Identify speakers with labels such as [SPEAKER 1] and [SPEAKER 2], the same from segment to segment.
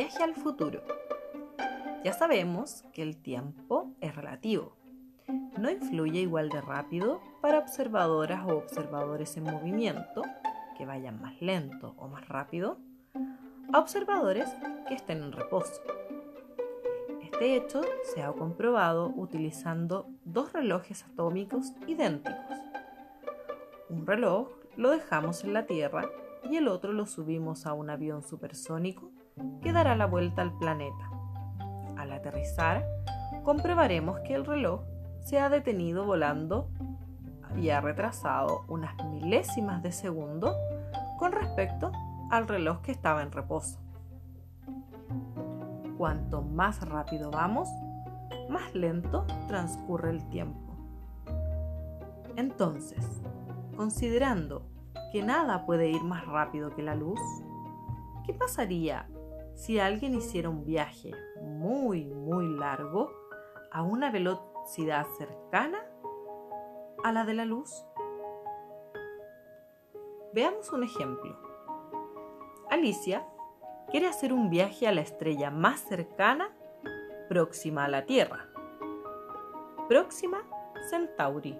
[SPEAKER 1] Viaje al futuro. Ya sabemos que el tiempo es relativo. No influye igual de rápido para observadoras o observadores en movimiento, que vayan más lento o más rápido, a observadores que estén en reposo. Este hecho se ha comprobado utilizando dos relojes atómicos idénticos. Un reloj lo dejamos en la Tierra y el otro lo subimos a un avión supersónico que dará la vuelta al planeta. Al aterrizar, comprobaremos que el reloj se ha detenido volando y ha retrasado unas milésimas de segundo con respecto al reloj que estaba en reposo. Cuanto más rápido vamos, más lento transcurre el tiempo. Entonces, considerando que nada puede ir más rápido que la luz, ¿qué pasaría si alguien hiciera un viaje muy, muy largo a una velocidad cercana a la de la luz? Veamos un ejemplo. Alicia quiere hacer un viaje a la estrella más cercana próxima a la Tierra. Próxima Centauri.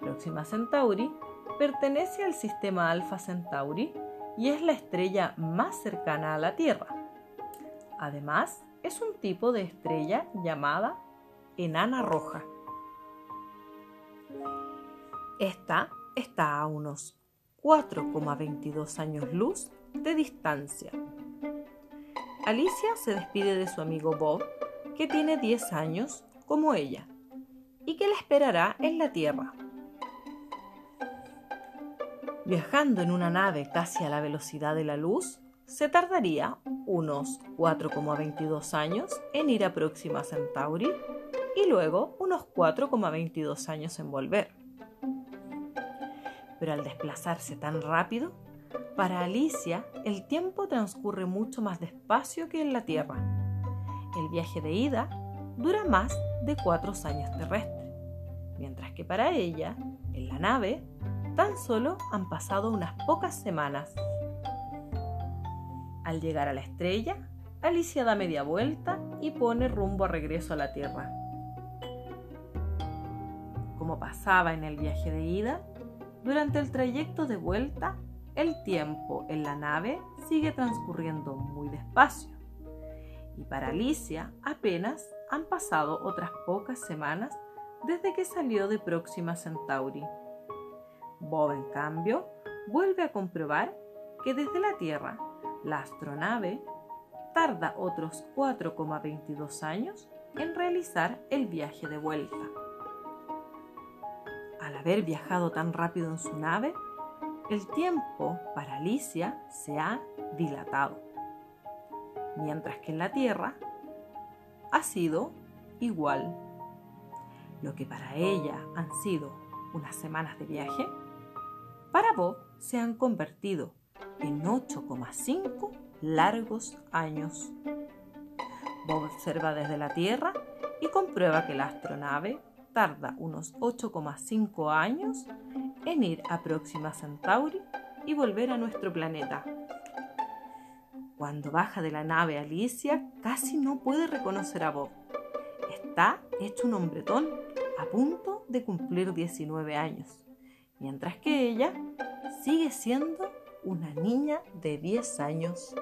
[SPEAKER 1] Próxima Centauri pertenece al sistema Alpha Centauri y es la estrella más cercana a la Tierra. Además, es un tipo de estrella llamada enana roja. Esta está a unos 4,22 años luz de distancia. Alicia se despide de su amigo Bob, que tiene 10 años como ella, y que la esperará en la Tierra. Viajando en una nave casi a la velocidad de la luz, se tardaría unos 4,22 años en ir a Próxima Centauri y luego unos 4,22 años en volver. Pero al desplazarse tan rápido, para Alicia el tiempo transcurre mucho más despacio que en la Tierra. El viaje de ida dura más de 4 años terrestres, mientras que para ella, en la nave, Tan solo han pasado unas pocas semanas. Al llegar a la estrella, Alicia da media vuelta y pone rumbo a regreso a la Tierra. Como pasaba en el viaje de ida, durante el trayecto de vuelta, el tiempo en la nave sigue transcurriendo muy despacio. Y para Alicia apenas han pasado otras pocas semanas desde que salió de Próxima Centauri. Bob, en cambio, vuelve a comprobar que desde la Tierra la astronave tarda otros 4,22 años en realizar el viaje de vuelta. Al haber viajado tan rápido en su nave, el tiempo para Alicia se ha dilatado, mientras que en la Tierra ha sido igual. Lo que para ella han sido unas semanas de viaje, para Bob se han convertido en 8,5 largos años. Bob observa desde la Tierra y comprueba que la astronave tarda unos 8,5 años en ir a Próxima Centauri y volver a nuestro planeta. Cuando baja de la nave Alicia casi no puede reconocer a Bob. Está hecho un hombretón a punto de cumplir 19 años mientras que ella sigue siendo una niña de 10 años.